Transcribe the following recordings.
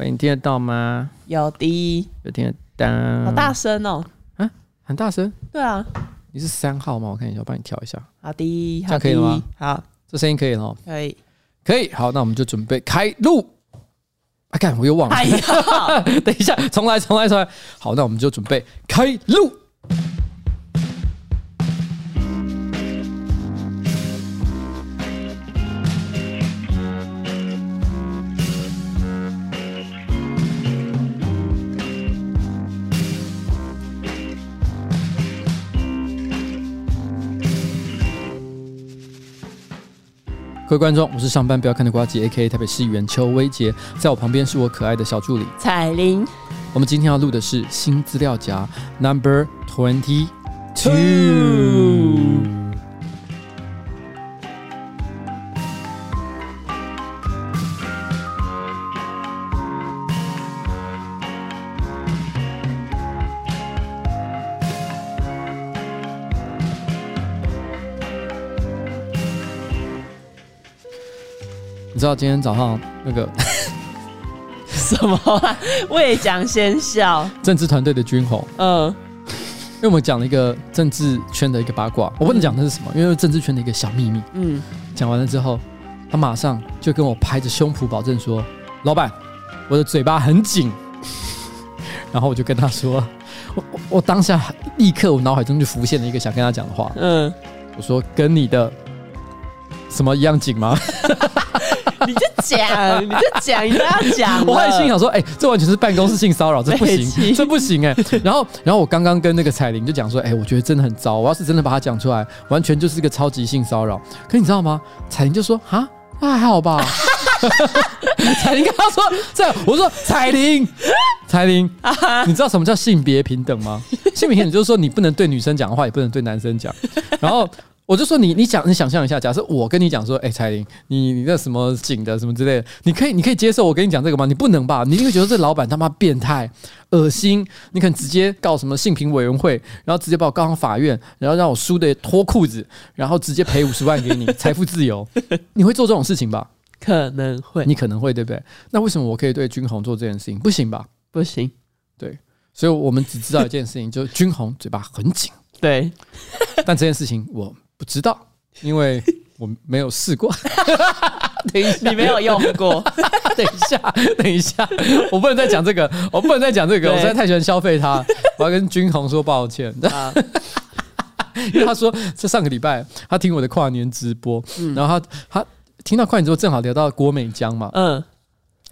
喂，你听得到吗？有的，有听得到。好大声哦！啊，很大声。对啊，你是三号吗？我看一下，我帮你调一下。好的，这样可以了吗？好，这声音可以了。可以，可以。好，那我们就准备开录。啊，看，我又忘了。哎，等一下，重来，重来，重来。好，那我们就准备开录。各位观众，我是上班不要看的瓜吉，A.K.A 台北市议员邱威杰，在我旁边是我可爱的小助理彩玲。我们今天要录的是新资料夹 Number Twenty Two。你知道今天早上那个 什么未讲先笑？政治团队的军红，嗯，因为我们讲了一个政治圈的一个八卦，我不能讲那是什么，因为政治圈的一个小秘密。嗯，讲完了之后，他马上就跟我拍着胸脯保证说：“老板，我的嘴巴很紧。”然后我就跟他说：“我我当下立刻我脑海中就浮现了一个想跟他讲的话。”嗯，我说：“跟你的什么一样紧吗？” 讲，你就讲，你不要讲。我还心想说，哎、欸，这完全是办公室性骚扰，这不行，这不行哎、欸。然后，然后我刚刚跟那个彩玲就讲说，哎、欸，我觉得真的很糟。我要是真的把它讲出来，完全就是一个超级性骚扰。可你知道吗？彩玲就说，啊，那还好吧。彩玲跟他说这样，我说彩玲，彩玲，你知道什么叫性别平等吗？性别平等就是说，你不能对女生讲的话，也不能对男生讲。然后。我就说你，你想，你想象一下，假设我跟你讲说，哎、欸，彩玲，你你那什么紧的什么之类的，你可以，你可以接受我跟你讲这个吗？你不能吧？你一定会觉得这老板他妈变态、恶心，你可能直接告什么性平委员会，然后直接把我告上法院，然后让我输的脱裤子，然后直接赔五十万给你，财富自由，你会做这种事情吧？可能会，你可能会，对不对？那为什么我可以对君红做这件事情？不行吧？不行，对，所以我们只知道一件事情，就是君红嘴巴很紧，对，但这件事情我。不知道，因为我没有试过。等一下，你没有用过。等一下，等一下，我不能再讲这个，我不能再讲这个，我实在太喜欢消费他。我要跟军红说抱歉，因为他说这上个礼拜他听我的跨年直播，然后他他听到跨年之后正好聊到郭美江嘛，嗯，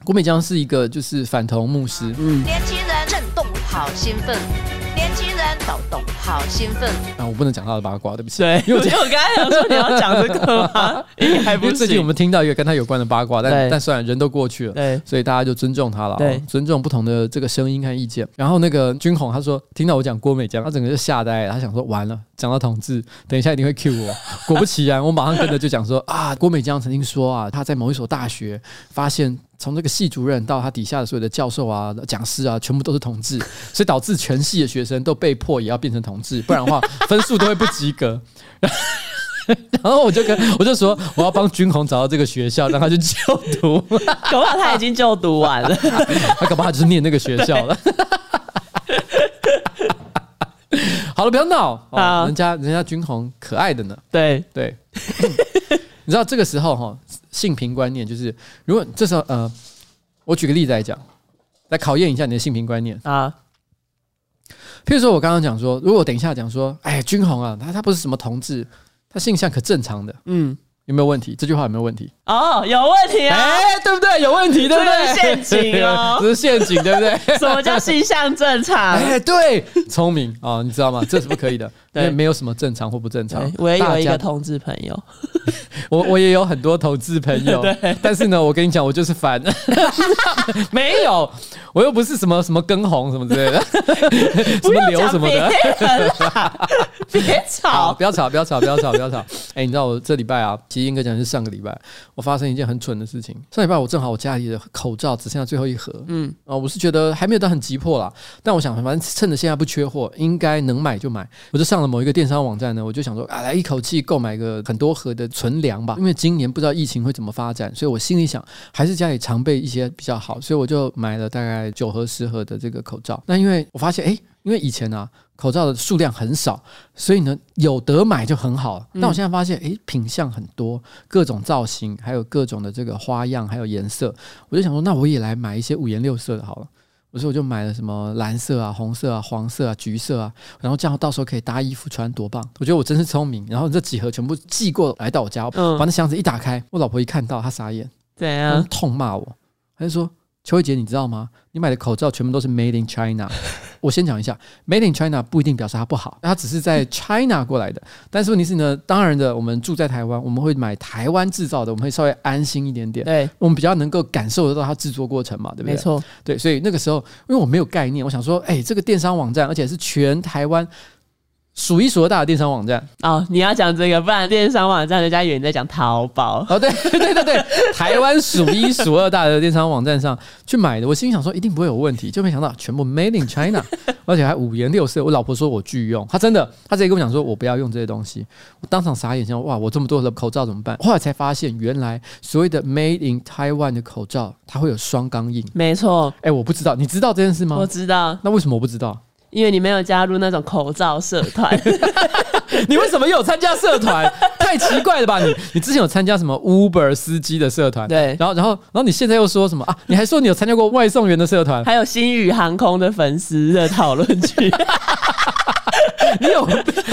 郭美江是一个就是反同牧师，嗯，年轻人震动，好兴奋。年轻人抖动，好兴奋啊！我不能讲他的八卦，对不起。对，因为我刚才想说你要讲这个吗？还不是。最近我们听到一个跟他有关的八卦，但但虽然，人都过去了，对，所以大家就尊重他了，对，尊重不同的这个声音和意见。然后那个军红他说，听到我讲郭美江，他整个就吓呆了，他想说完了，讲到同志，等一下一定会 cue 我。果不其然，我马上跟着就讲说啊，郭美江曾经说啊，他在某一所大学发现。从这个系主任到他底下的所有的教授啊、讲师啊，全部都是同志，所以导致全系的学生都被迫也要变成同志，不然的话 分数都会不及格。然后我就跟我就说，我要帮军红找到这个学校，让他去就读。搞不好他已经就读完了，他搞不好就是念那个学校了。好了，不要闹，哦，人家人家军红可爱的呢。对对，你知道这个时候哈。性平观念就是，如果这时候呃，我举个例子来讲，来考验一下你的性平观念啊。譬如说，我刚刚讲说，如果我等一下讲说，哎，军红啊，他他不是什么同志，他性向可正常的，嗯。有没有问题？这句话有没有问题？哦，有问题啊！哎，对不对？有问题，对不对？陷阱哦，这是陷阱，对不对？什么叫性向正常？哎，对，聪明啊，你知道吗？这是不可以的，因为没有什么正常或不正常。我也有一个同志朋友，我我也有很多同志朋友，但是呢，我跟你讲，我就是烦，没有，我又不是什么什么跟红什么之类的，什么流什么的，别吵，不要吵，不要吵，不要吵，不要吵。哎，你知道我这礼拜啊。其实应该讲是上个礼拜，我发生一件很蠢的事情。上礼拜我正好我家里的口罩只剩下最后一盒，嗯啊，我是觉得还没有到很急迫啦，但我想反正趁着现在不缺货，应该能买就买。我就上了了某一个电商网站呢，我就想说啊，来一口气购买个很多盒的存粮吧。因为今年不知道疫情会怎么发展，所以我心里想还是家里常备一些比较好，所以我就买了大概九盒十盒的这个口罩。那因为我发现，哎，因为以前啊口罩的数量很少，所以呢有得买就很好。但我现在发现，哎，品相很多，各种造型，还有各种的这个花样，还有颜色，我就想说，那我也来买一些五颜六色的好了。所以我就买了什么蓝色啊、红色啊、黄色啊、橘色啊，然后这样到时候可以搭衣服穿，多棒！我觉得我真是聪明。然后这几盒全部寄过来到我家，把那箱子一打开，我老婆一看到，她傻眼，怎样，痛骂我，她就说。邱慧姐，你知道吗？你买的口罩全部都是 Made in China。我先讲一下，Made in China 不一定表示它不好，它只是在 China 过来的。但是问题是呢，当然的，我们住在台湾，我们会买台湾制造的，我们会稍微安心一点点。对，我们比较能够感受得到它制作过程嘛，对不对？没错。对，所以那个时候，因为我没有概念，我想说，哎，这个电商网站，而且是全台湾。数一数二大的电商网站哦，你要讲这个，不然电商网站人家以为你在讲淘宝哦。对 对对对，台湾数一数二大的电商网站上去买的，我心里想说一定不会有问题，就没想到全部 Made in China，而且还五颜六色。我老婆说我拒用，她真的，她直接跟我讲说我不要用这些东西，我当场傻眼，想哇，我这么多的口罩怎么办？后来才发现，原来所谓的 Made in Taiwan 的口罩，它会有双钢印。没错，哎，我不知道，你知道这件事吗？我知道，那为什么我不知道？因为你没有加入那种口罩社团，你为什么又有参加社团？太奇怪了吧！你你之前有参加什么 Uber 司机的社团？对，然后然后然后你现在又说什么啊？你还说你有参加过外送员的社团，还有新宇航空的粉丝的讨论区。你有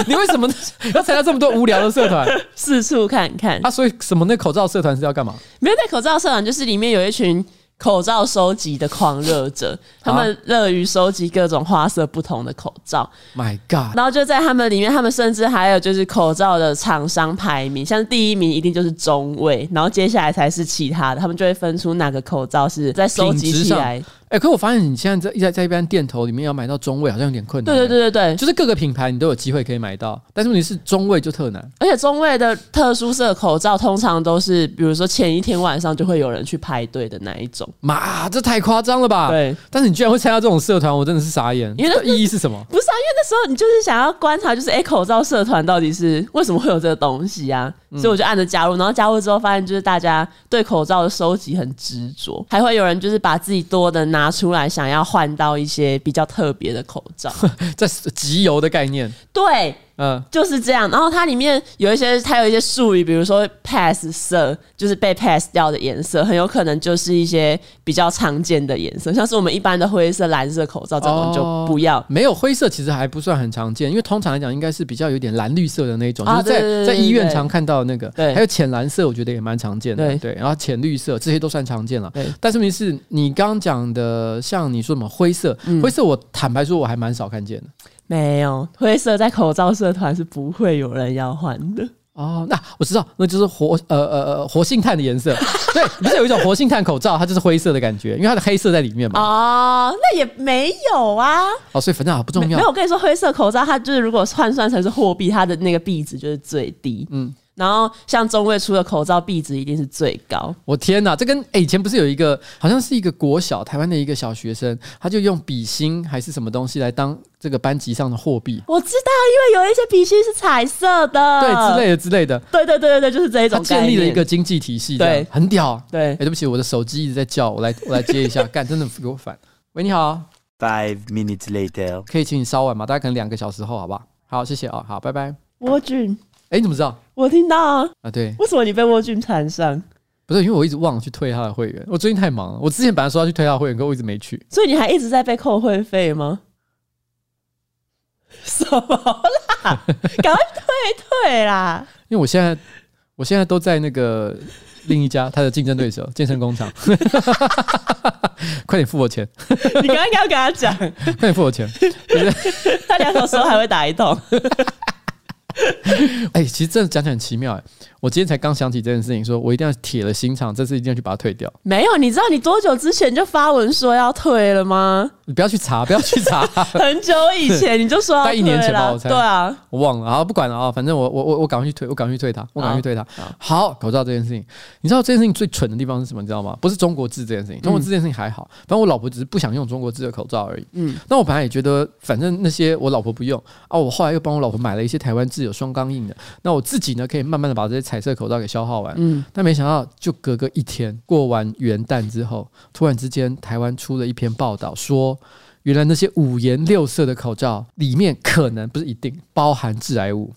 你为什么要参加这么多无聊的社团？四处看看啊！所以什么那口罩社团是要干嘛？没有，那口罩社团就是里面有一群。口罩收集的狂热者，他们乐于收集各种花色不同的口罩。My God！然后就在他们里面，他们甚至还有就是口罩的厂商排名，像第一名一定就是中卫，然后接下来才是其他的，他们就会分出哪个口罩是在收集起来。可我发现你现在在在在一般店头里面要买到中位好像有点困难。对对对对对，就是各个品牌你都有机会可以买到，但是问题是中位就特难。而且中位的特殊色口罩通常都是，比如说前一天晚上就会有人去排队的那一种。妈，这太夸张了吧？对。但是你居然会参加这种社团，我真的是傻眼。因为意义是什么？不是啊，因为那时候你就是想要观察，就是哎、欸，口罩社团到底是为什么会有这个东西啊？所以我就按着加入，然后加入之后发现，就是大家对口罩的收集很执着，还会有人就是把自己多的拿出来想要。要换到一些比较特别的口罩，这是集邮的概念。对。嗯，就是这样。然后它里面有一些，它有一些术语，比如说 pass 色，就是被 pass 掉的颜色，很有可能就是一些比较常见的颜色，像是我们一般的灰色、蓝色口罩这种就不要。哦、没有灰色其实还不算很常见，因为通常来讲应该是比较有点蓝绿色的那种，就是在在医院常看到的那个。对，还有浅蓝色，我觉得也蛮常见的。对，对，然后浅绿色这些都算常见了。对，但是问题是你刚刚讲的，像你说什么灰色，嗯、灰色我坦白说我还蛮少看见的。没有灰色，在口罩社团是不会有人要换的哦。那我知道，那就是活呃呃呃活性炭的颜色。对，不是有一种活性炭口罩，它就是灰色的感觉，因为它的黑色在里面嘛。哦，那也没有啊。哦，所以反正不重要。没有，我跟你说，灰色口罩它就是如果换算成是货币，它的那个币值就是最低。嗯。然后像中卫出的口罩币值一定是最高。我天哪，这跟诶以前不是有一个好像是一个国小台湾的一个小学生，他就用笔芯还是什么东西来当这个班级上的货币。我知道，因为有一些笔芯是彩色的，对之类的之类的。对对对对对，就是这一种。他建立了一个经济体系，对，很屌。对，哎，对不起，我的手机一直在叫，我来 我来接一下，干，真的给我烦。喂，你好。Five minutes later，可以请你稍晚吗？大概可能两个小时后，好不好？好，谢谢啊，好，拜拜。我俊。哎，你怎么知道？我听到啊！啊，对，为什么你被沃俊缠上？不是，因为我一直忘了去退他的会员。我最近太忙了。我之前本来说要去退他的会员，可我一直没去。所以你还一直在被扣会费吗？什么啦？赶快退退啦！因为我现在，我现在都在那个另一家他的竞争对手 健身工厂。快点付我钱！你刚刚要跟他讲，快点付我钱！他两手时候还会打一通。哎、其实真的讲起来很奇妙哎。我今天才刚想起这件事情，说我一定要铁了心肠，这次一定要去把它退掉。没有，你知道你多久之前就发文说要退了吗？你不要去查，不要去查。很久以前你就说要退了，在一年前吧，我猜。对啊，我忘了，啊不管了啊，反正我我我我赶快去退，我赶快去退它，我赶快去退它。好，口罩这件事情，你知道这件事情最蠢的地方是什么？你知道吗？不是中国制这件事情，中国制这件事情还好，反正我老婆只是不想用中国制的口罩而已。嗯，那我本来也觉得，反正那些我老婆不用啊，我后来又帮我老婆买了一些台湾制有双钢印的，那我自己呢可以慢慢的把这些彩色口罩给消耗完。嗯，但没想到就隔个一天，过完元旦之后，突然之间台湾出了一篇报道说。原来那些五颜六色的口罩里面可能不是一定包含致癌物，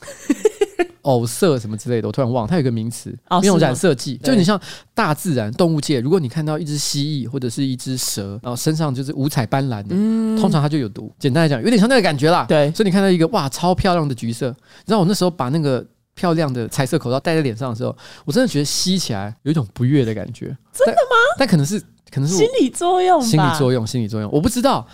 偶色什么之类的，我突然忘了，它有个名词，那种染色剂。就你像大自然动物界，如果你看到一只蜥蜴或者是一只蛇，然后身上就是五彩斑斓的，通常它就有毒。简单来讲，有点像那个感觉啦。对，所以你看到一个哇超漂亮的橘色，你知道我那时候把那个漂亮的彩色口罩戴在脸上的时候，我真的觉得吸起来有一种不悦的感觉。真的吗？但可能是可能是心理作用，心理作用，心理作用，我不知道。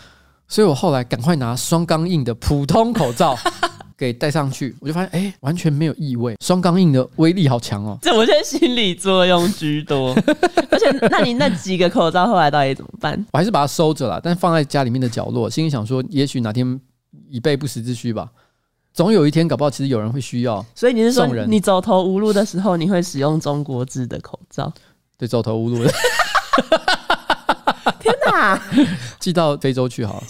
所以我后来赶快拿双钢印的普通口罩 给戴上去，我就发现，哎、欸，完全没有异味。双钢印的威力好强哦！这我觉得心理作用居多。而且，那你那几个口罩后来到底怎么办？我还是把它收着了，但放在家里面的角落，心里想说，也许哪天以备不时之需吧。总有一天，搞不好其实有人会需要。所以你是说，你走投无路的时候，你会使用中国制的口罩？对，走投无路的。天哪！寄到非洲去好了。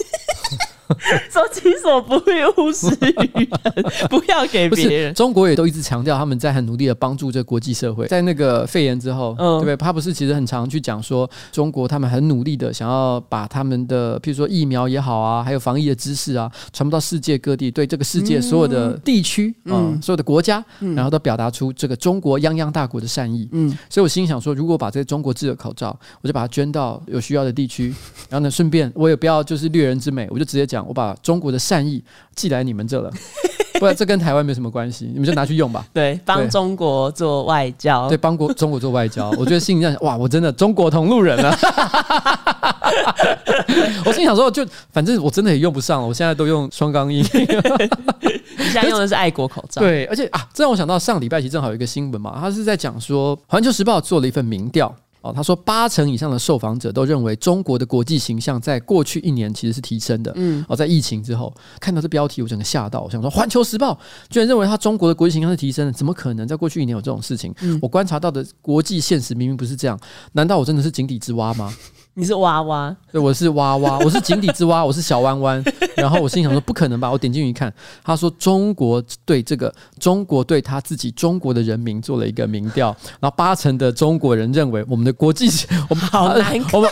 说己所不欲，勿施于人，不要给别人。中国也都一直强调，他们在很努力的帮助这个国际社会。在那个肺炎之后，嗯，对不对？他不是其实很常去讲说，中国他们很努力的想要把他们的，譬如说疫苗也好啊，还有防疫的知识啊，传播到世界各地，对这个世界所有的地区啊、嗯嗯，所有的国家，然后都表达出这个中国泱泱大国的善意。嗯，所以我心想说，如果把这个中国制的口罩，我就把它捐到有需要的地区，然后呢，顺便我也不要就是掠人之美，我就直接讲。我把中国的善意寄来你们这了，不然这跟台湾没什么关系，你们就拿去用吧。对，帮中国做外交，对，帮国中国做外交。我觉得心里这样，哇，我真的中国同路人啊！我心里想说，就反正我真的也用不上了，我现在都用双钢印。你现在用的是爱国口罩，对，而且啊，这让我想到上礼拜其实正好有一个新闻嘛，他是在讲说，《环球时报》做了一份民调。哦，他说八成以上的受访者都认为中国的国际形象在过去一年其实是提升的。嗯，哦，在疫情之后看到这标题，我整个吓到，我想说《环球时报》居然认为他中国的国际形象是提升的，怎么可能？在过去一年有这种事情？嗯，我观察到的国际现实明明不是这样，难道我真的是井底之蛙吗？你是蛙蛙，对，我是蛙蛙，我是井底之蛙，我是小弯弯。然后我心想说，不可能吧？我点进去一看，他说中国对这个中国对他自己中国的人民做了一个民调，然后八成的中国人认为我们的国际，我们好难看，我们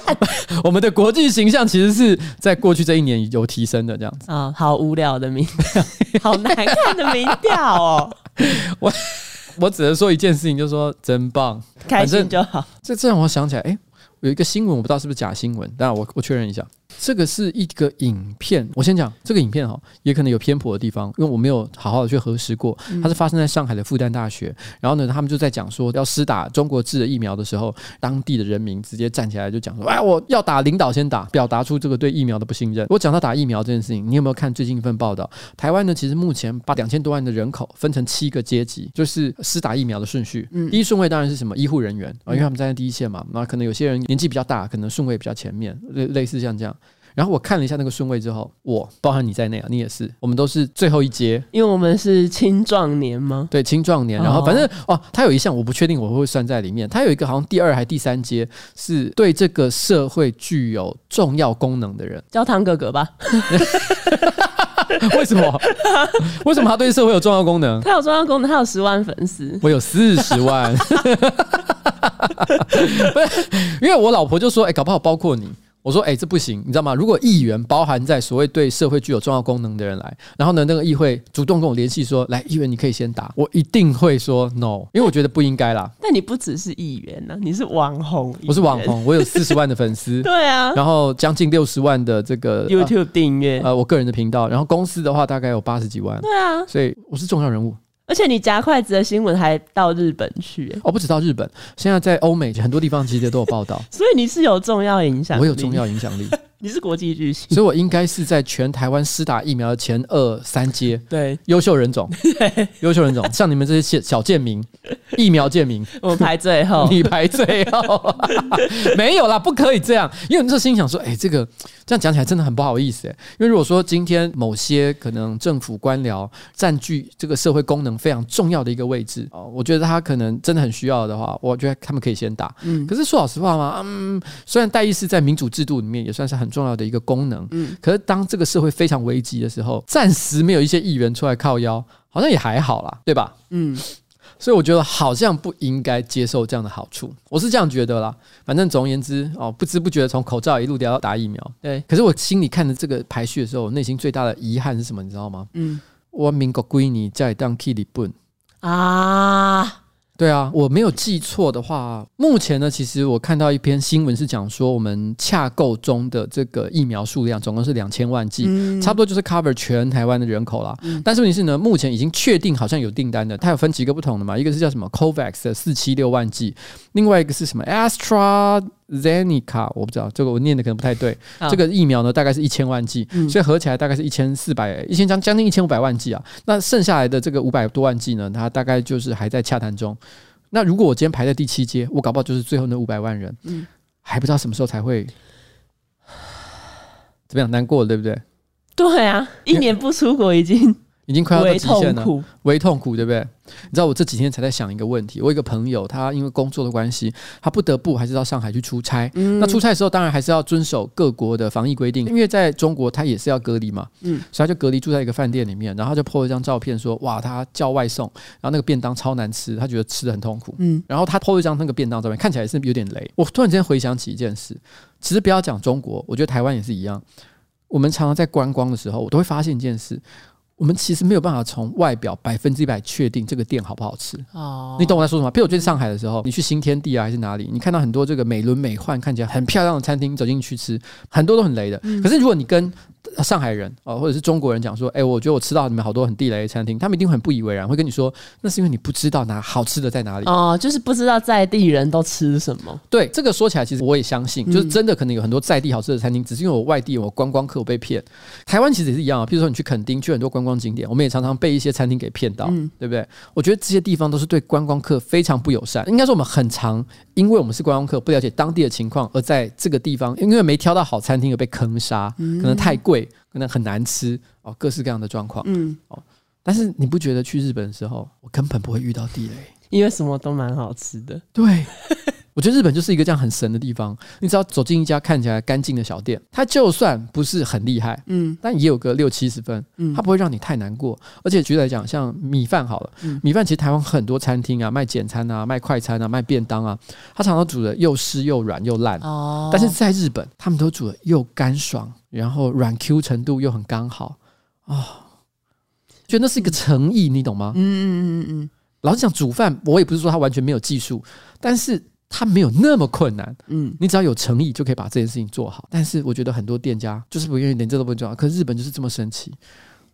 我们的国际形象其实是在过去这一年有提升的这样子啊、哦，好无聊的民调，好难看的民调哦。我我只能说一件事情，就是说真棒，开心就好。这这让我想起来，哎。有一个新闻，我不知道是不是假新闻，但我我确认一下。这个是一个影片，我先讲这个影片哈，也可能有偏颇的地方，因为我没有好好的去核实过。它是发生在上海的复旦大学，然后呢，他们就在讲说要施打中国制的疫苗的时候，当地的人民直接站起来就讲说：“哎，我要打，领导先打，表达出这个对疫苗的不信任。”我讲到打疫苗这件事情，你有没有看最近一份报道？台湾呢，其实目前把两千多万的人口分成七个阶级，就是施打疫苗的顺序。第一顺位当然是什么医护人员啊，因为他们站在第一线嘛。那可能有些人年纪比较大，可能顺位比较前面，类类似像这样。然后我看了一下那个顺位之后，我包含你在内啊，你也是，我们都是最后一阶，因为我们是青壮年吗？对，青壮年。然后反正哦，他有一项我不确定我会算在里面，他有一个好像第二还第三阶是对这个社会具有重要功能的人，叫汤哥哥吧？为什么？为什么他对社会有重要功能？他有重要功能，他有十万粉丝，我有四十万，不是，因为我老婆就说，哎，搞不好包括你。我说，哎、欸，这不行，你知道吗？如果议员包含在所谓对社会具有重要功能的人来，然后呢，那个议会主动跟我联系说，来，议员你可以先打，我一定会说 no，因为我觉得不应该啦。但你不只是议员呢、啊，你是网红，我是网红，我有 四十万的粉丝，对啊，然后将近六十万的这个 YouTube 订阅，呃，我个人的频道，然后公司的话大概有八十几万，对啊，所以我是重要人物。而且你夹筷子的新闻还到日本去，哦，不止到日本，现在在欧美很多地方其实都有报道，所以你是有重要影响力，我有重要影响力。你是国际巨星，所以我应该是在全台湾施打疫苗的前二三阶，对，优秀人种，优秀人种，像你们这些小小贱民，疫苗贱民，我排最后，你排最后，没有啦，不可以这样，因为你这心想说，哎，这个这样讲起来真的很不好意思，哎，因为如果说今天某些可能政府官僚占据这个社会功能非常重要的一个位置哦，我觉得他可能真的很需要的话，我觉得他们可以先打，嗯，可是说老实话嘛，嗯，虽然戴医师在民主制度里面也算是很重要的一个功能，嗯，可是当这个社会非常危急的时候，暂时没有一些议员出来靠腰，好像也还好啦，对吧？嗯，所以我觉得好像不应该接受这样的好处，我是这样觉得啦。反正总而言之，哦，不知不觉的从口罩一路聊到打疫苗，对。可是我心里看着这个排序的时候，我内心最大的遗憾是什么？你知道吗？嗯，我民国归你在当 k 里本啊。对啊，我没有记错的话，目前呢，其实我看到一篇新闻是讲说，我们洽购中的这个疫苗数量总共是两千万剂，嗯、差不多就是 cover 全台湾的人口啦。嗯、但是问题是呢，目前已经确定好像有订单的，它有分几个不同的嘛，一个是叫什么 COVAX 的四七六万剂，另外一个是什么 Astra。Zenica，我不知道这个我念的可能不太对。好这个疫苗呢，大概是一千万剂，嗯、所以合起来大概是一千四百一千将将近一千五百万剂啊。那剩下来的这个五百多万剂呢，它大概就是还在洽谈中。那如果我今天排在第七阶，我搞不好就是最后那五百万人，嗯、还不知道什么时候才会怎么样，难过了对不对？对啊，一年不出国已经。已经快要到极限了，微痛苦，对不对？你知道我这几天才在想一个问题。我有一个朋友，他因为工作的关系，他不得不还是到上海去出差。嗯、那出差的时候，当然还是要遵守各国的防疫规定，因为在中国他也是要隔离嘛。嗯，所以他就隔离住在一个饭店里面，然后他就 po 了一张照片说：“哇，他叫外送，然后那个便当超难吃，他觉得吃的很痛苦。”嗯，然后他 po 了一张那个便当照片，看起来是有点雷。我突然间回想起一件事，其实不要讲中国，我觉得台湾也是一样。我们常常在观光的时候，我都会发现一件事。我们其实没有办法从外表百分之一百确定这个店好不好吃哦，你懂我在说什么？譬如我去上海的时候，你去新天地啊还是哪里，你看到很多这个美轮美奂、看起来很漂亮的餐厅，走进去吃，很多都很雷的。可是如果你跟上海人哦，或者是中国人讲说，哎，我觉得我吃到你们好多很地雷的餐厅，他们一定很不以为然，会跟你说，那是因为你不知道哪好吃的在哪里哦，就是不知道在地人都吃什么。对，这个说起来，其实我也相信，就是真的可能有很多在地好吃的餐厅，只是因为我外地我观光客我被骗。台湾其实也是一样啊，譬如说你去垦丁，去很多观光景点，我们也常常被一些餐厅给骗到，嗯、对不对？我觉得这些地方都是对观光客非常不友善。应该说我们很常，因为我们是观光客，不了解当地的情况，而在这个地方因为没挑到好餐厅而被坑杀，可能太贵。可能很难吃哦，各式各样的状况，嗯，哦，但是你不觉得去日本的时候，我根本不会遇到地雷，因为什么都蛮好吃的。对，我觉得日本就是一个这样很神的地方。你只要走进一家看起来干净的小店，它就算不是很厉害，嗯，但也有个六七十分，嗯，它不会让你太难过。而且举例来讲，像米饭好了，嗯、米饭其实台湾很多餐厅啊，卖简餐啊，卖快餐啊，卖便当啊，它常常煮的又湿又软又烂，哦，但是在日本，他们都煮的又干爽。然后软 Q 程度又很刚好啊、哦，觉得那是一个诚意，你懂吗？嗯嗯嗯嗯嗯。老实讲，煮饭我也不是说他完全没有技术，但是他没有那么困难。嗯，你只要有诚意就可以把这件事情做好。但是我觉得很多店家就是不愿意，连这都不做。可是日本就是这么神奇，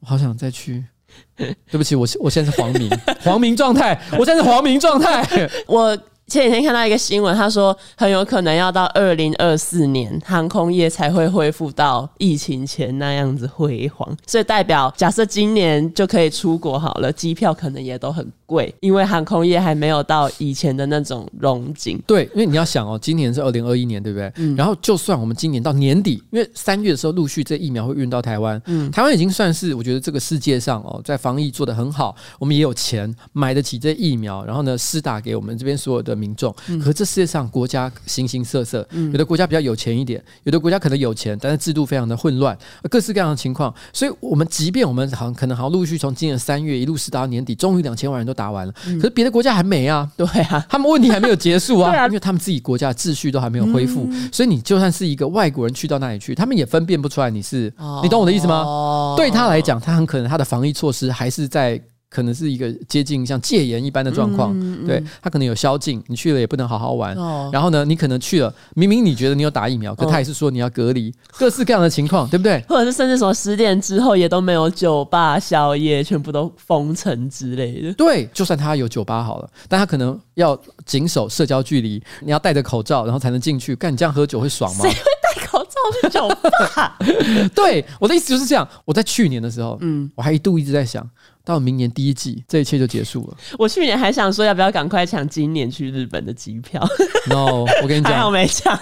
我好想再去。对不起，我我现在是黄明，黄明状态，我现在是黄明状态，我。前几天看到一个新闻，他说很有可能要到二零二四年，航空业才会恢复到疫情前那样子辉煌。所以代表，假设今年就可以出国好了，机票可能也都很贵，因为航空业还没有到以前的那种荣景。对，因为你要想哦，今年是二零二一年，对不对？嗯。然后就算我们今年到年底，因为三月的时候陆续这疫苗会运到台湾，嗯，台湾已经算是我觉得这个世界上哦，在防疫做得很好，我们也有钱买得起这疫苗，然后呢，施打给我们这边所有的。民众，可是这世界上国家形形色色，有的国家比较有钱一点，有的国家可能有钱，但是制度非常的混乱，各式各样的情况。所以，我们即便我们好像可能好像陆续从今年三月一路施打到年底，终于两千万人都打完了，可是别的国家还没啊，对啊，他们问题还没有结束啊，因为他们自己国家的秩序都还没有恢复，所以你就算是一个外国人去到那里去，他们也分辨不出来你是，你懂我的意思吗？对他来讲，他很可能他的防疫措施还是在。可能是一个接近像戒严一般的状况，嗯嗯、对他可能有宵禁，你去了也不能好好玩。哦、然后呢，你可能去了，明明你觉得你有打疫苗，可他也是说你要隔离，哦、各式各样的情况，对不对？或者是甚至什么十点之后也都没有酒吧、宵夜，全部都封城之类的。对，就算他有酒吧好了，但他可能要谨守社交距离，你要戴着口罩，然后才能进去。干，你这样喝酒会爽吗？谁会戴口罩去酒吧。对，我的意思就是这样。我在去年的时候，嗯，我还一度一直在想，到明年第一季，这一切就结束了。我去年还想说，要不要赶快抢今年去日本的机票？No，我跟你讲，我没抢。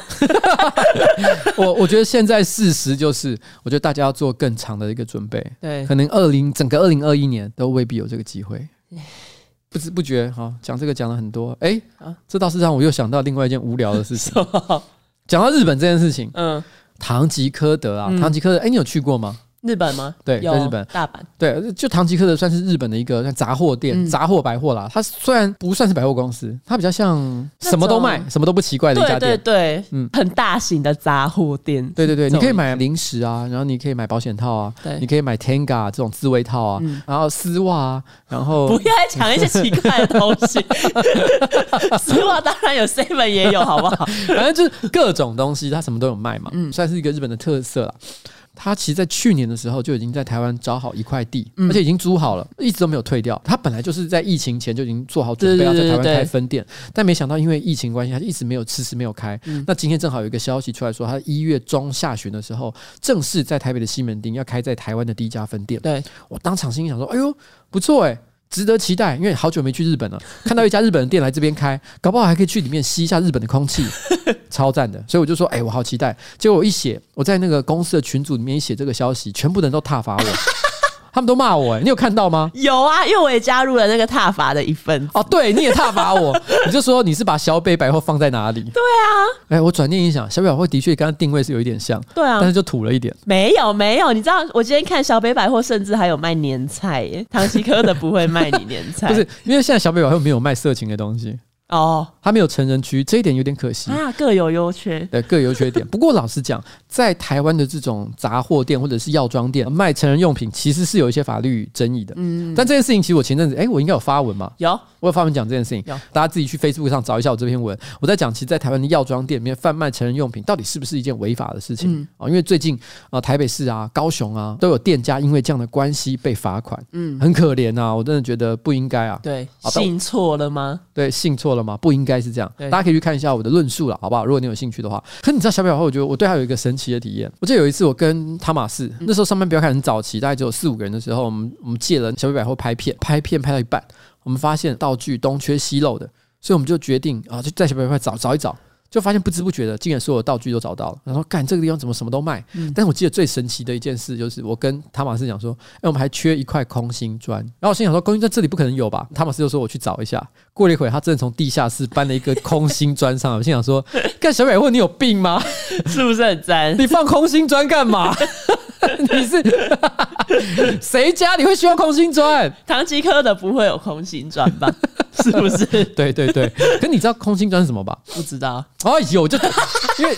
我我觉得现在事实就是，我觉得大家要做更长的一个准备。对，可能二零整个二零二一年都未必有这个机会。不知不觉，哈，讲这个讲了很多。哎，这倒是让我又想到另外一件无聊的事情。讲到日本这件事情，嗯，唐吉诃德啊，唐吉诃德，哎，你有去过吗？日本吗？对，在日本大阪。对，就唐吉诃德算是日本的一个杂货店、杂货百货啦。它虽然不算是百货公司，它比较像什么都卖、什么都不奇怪的一家店。对对对，嗯，很大型的杂货店。对对对，你可以买零食啊，然后你可以买保险套啊，你可以买 Tenga 这种自慰套啊，然后丝袜啊，然后 不要再讲一些奇怪的东西。丝袜当然有，Seven 也有，好不好？反正就是各种东西，它什么都有卖嘛。嗯，算是一个日本的特色了。他其实，在去年的时候就已经在台湾找好一块地，而且已经租好了，一直都没有退掉。他本来就是在疫情前就已经做好准备要在台湾开分店，但没想到因为疫情关系，他一直没有迟迟没有开。那今天正好有一个消息出来说，他一月中下旬的时候，正式在台北的西门町要开在台湾的第一家分店。对，我当场心里想说：“哎呦，不错哎。”值得期待，因为好久没去日本了，看到一家日本的店来这边开，搞不好还可以去里面吸一下日本的空气，超赞的。所以我就说，哎、欸，我好期待。结果我一写，我在那个公司的群组里面一写这个消息，全部人都踏伐我。他们都骂我哎，你有看到吗？有啊，因为我也加入了那个踏伐的一份。哦，对，你也踏伐我，你就说你是把小北百货放在哪里？对啊，哎，我转念一想，小北百货的确跟它定位是有一点像，对啊，但是就土了一点。没有没有，你知道我今天看小北百货，甚至还有卖年菜耶。唐吉诃德不会卖你年菜，不是因为现在小北百货没有卖色情的东西。哦，它没有成人区，这一点有点可惜啊，各有优缺，对，各有优缺点。不过老实讲，在台湾的这种杂货店或者是药妆店卖成人用品，其实是有一些法律争议的。嗯，但这件事情其实我前阵子，哎，我应该有发文嘛？有，我有发文讲这件事情。有，大家自己去 Facebook 上找一下我这篇文。我在讲，其实，在台湾的药妆店里面贩卖成人用品，到底是不是一件违法的事情啊？因为最近啊，台北市啊、高雄啊，都有店家因为这样的关系被罚款。嗯，很可怜啊，我真的觉得不应该啊。对，信错了吗？对，信错了吗？不应该是。这样，大家可以去看一下我的论述了，好不好？如果你有兴趣的话。可你知道小表百货，我觉得我对他有一个神奇的体验。我记得有一次，我跟汤马士那时候上班，不要看很早期，大概只有四五个人的时候，我们我们借了小表百货拍片，拍片拍到一半，我们发现道具东缺西漏的，所以我们就决定啊，就在小表百货找找一找。就发现不知不觉的，竟然所有道具都找到了。然后干这个地方怎么什么都卖？嗯、但是我记得最神奇的一件事就是，我跟汤马斯讲说：“哎，我们还缺一块空心砖。”然后我心想说：“空心砖这里不可能有吧？”汤马斯就说：“我去找一下。”过了一会，他真的从地下室搬了一个空心砖上来。我心想说：“干小美问，你有病吗？是不是很脏？你放空心砖干嘛？你是 谁家你会需要空心砖？唐吉诃德不会有空心砖吧？” 是不是？对对对，可你知道空心砖是什么吧？不知道。哦，有就因为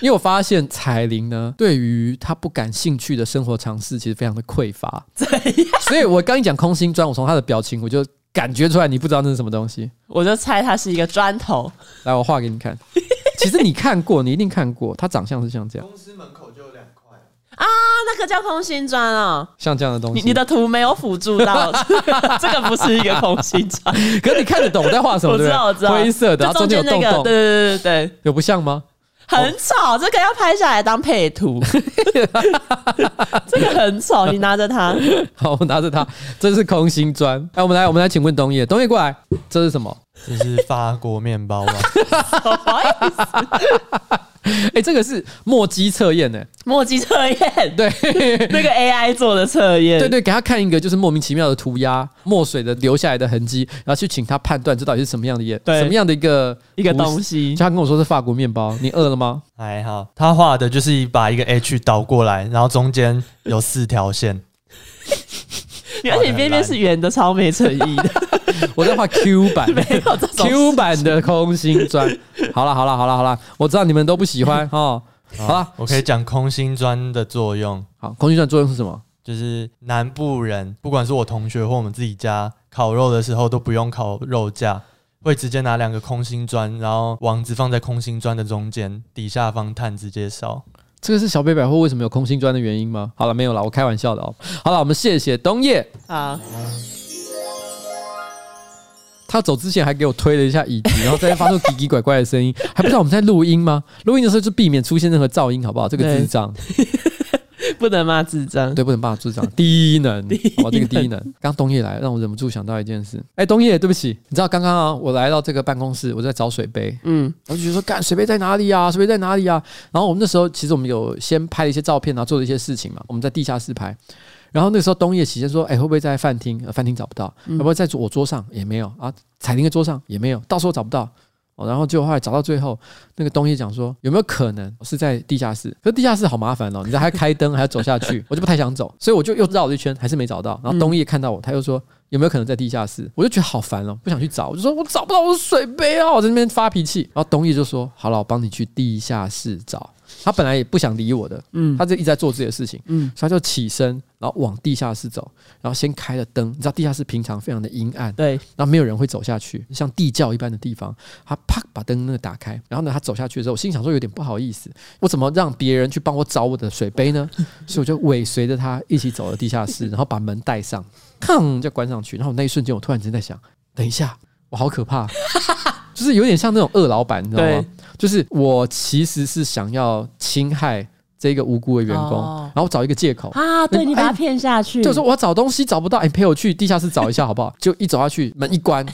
因为我发现彩铃呢，对于她不感兴趣的生活常识，其实非常的匮乏。怎样？所以我刚一讲空心砖，我从她的表情我就感觉出来，你不知道那是什么东西。我就猜它是一个砖头。来，我画给你看。其实你看过，你一定看过，它长相是像这样。公司门口。啊，那个叫空心砖哦，像这样的东西。你你的图没有辅助到，这个不是一个空心砖。可是你看得懂我在画什么？我知道，我知道，灰色的，然后中间有洞洞。对对对对对，有不像吗？很丑，这个要拍下来当配图。这个很丑，你拿着它。好，我拿着它，这是空心砖。哎，我们来，我们来，请问东野，东野过来，这是什么？这是法国面包吗？不好意思。哎、欸，这个是墨迹测验呢，墨迹测验，对，那个 AI 做的测验，对对，给他看一个就是莫名其妙的涂鸦，墨水的留下来的痕迹，然后去请他判断这到底是什么样的颜，什么样的一个一个东西。就他跟我说是法国面包，你饿了吗？还好，他画的就是把一个 H 倒过来，然后中间有四条线。而且边边是圆的，超没诚意的。我在画 Q 版，没有这种 Q 版的空心砖。好了，好了，好了，好了，我知道你们都不喜欢哦。好了，我可以讲空心砖的作用。好，空心砖作用是什么？就是南部人，不管是我同学或我们自己家烤肉的时候，都不用烤肉架，会直接拿两个空心砖，然后网子放在空心砖的中间，底下放炭直接烧。这个是小北百货为什么有空心砖的原因吗？好了，没有了，我开玩笑的哦。好了，我们谢谢东野。好，他走之前还给我推了一下椅子，然后在那发出奇奇怪怪的声音，还不知道我们在录音吗？录音的时候就避免出现任何噪音，好不好？这个智障。不能骂智障，对，不能骂智障，低能，哦，这个低能。刚东叶来，让我忍不住想到一件事。哎，东叶，对不起，你知道刚刚啊，我来到这个办公室，我在找水杯，嗯，我就觉得说，干，水杯在哪里啊？水杯在哪里啊？然后我们那时候其实我们有先拍了一些照片啊，做了一些事情嘛。我们在地下室拍，然后那个时候东叶起先说，哎，会不会在饭厅？饭厅找不到，会不会在我桌上？也没有啊，彩铃的桌上也没有，到时候找不到。哦，然后就后来找到最后，那个东西讲说有没有可能是在地下室？可是地下室好麻烦哦，你还要开灯，还要走下去，我就不太想走，所以我就又绕了一圈，还是没找到。然后东叶看到我，他又说有没有可能在地下室？我就觉得好烦哦，不想去找，我就说我找不到我的水杯啊，我在那边发脾气。然后东叶就说好了，我帮你去地下室找。他本来也不想理我的，嗯，他就一直在做自己的事情，嗯，所以他就起身，然后往地下室走，然后先开了灯。你知道地下室平常非常的阴暗，对，然后没有人会走下去，像地窖一般的地方。他啪把灯那个打开，然后呢，他走下去的时候，我心想说有点不好意思，我怎么让别人去帮我找我的水杯呢？所以我就尾随着他一起走了地下室，然后把门带上，砰就关上去。然后那一瞬间，我突然间在想，等一下，我好可怕，就是有点像那种恶老板，你知道吗？就是我其实是想要侵害这个无辜的员工，哦、然后找一个借口。啊，对，你把他骗下去，就是说我要找东西找不到，哎，陪我去地下室找一下好不好？就一走下去，门一关，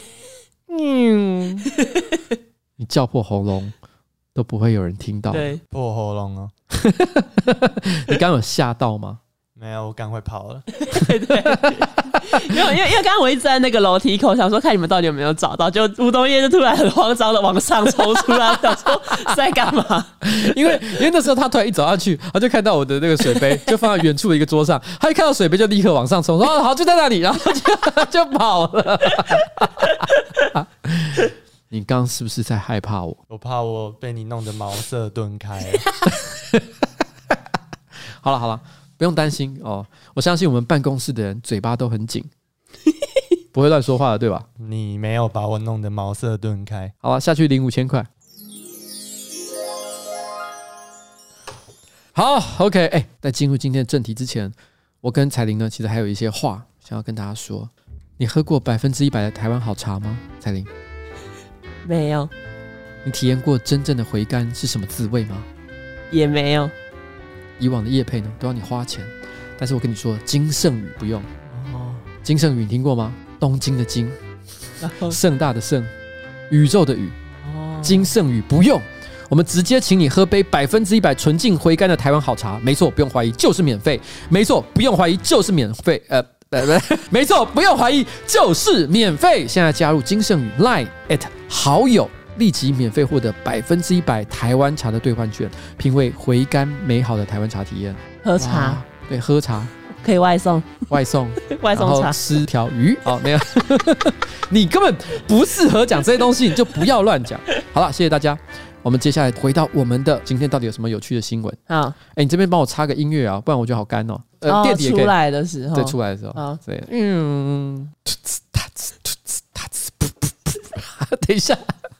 嗯，你叫破喉咙都不会有人听到，对，破喉咙哦，你刚刚有吓到吗？没有，我赶快跑了。对对，因为因为因为刚刚我一直在那个楼梯口，想说看你们到底有没有找到，就吴东叶就突然很慌张的往上冲出来，想说在干嘛？因为因为那时候他突然一走下去，他就看到我的那个水杯就放在远处的一个桌上，他一看到水杯就立刻往上冲，说哦好就在那里，然后就就跑了。你刚刚是不是在害怕我？我怕我被你弄得茅塞顿开。好了好了。不用担心哦，我相信我们办公室的人嘴巴都很紧，不会乱说话的，对吧？你没有把我弄得茅塞顿开。好啊，下去领五千块。好，OK，哎，在进入今天的正题之前，我跟彩玲呢，其实还有一些话想要跟大家说。你喝过百分之一百的台湾好茶吗？彩玲？没有。你体验过真正的回甘是什么滋味吗？也没有。以往的业配呢，都要你花钱，但是我跟你说，金圣宇不用。哦，金圣宇你听过吗？东京的京，盛大的盛，宇宙的宇。哦，金圣宇不用，我们直接请你喝杯百分之一百纯净回甘的台湾好茶。没错，不用怀疑，就是免费。没错，不用怀疑，就是免费。呃，不不，没错，不用怀疑，就是免费。现在加入金圣宇 Line at 好友。立即免费获得百分之一百台湾茶的兑换券，品味回甘美好的台湾茶体验。喝茶，对，喝茶可以外送，外送，外送茶，吃条鱼。哦，没有，你根本不适合讲这些东西，你就不要乱讲。好了，谢谢大家。我们接下来回到我们的今天，到底有什么有趣的新闻？好，哎，你这边帮我插个音乐啊，不然我觉得好干哦。呃，垫底出来的时候，对，出来的时候，啊，对，嗯，等一下。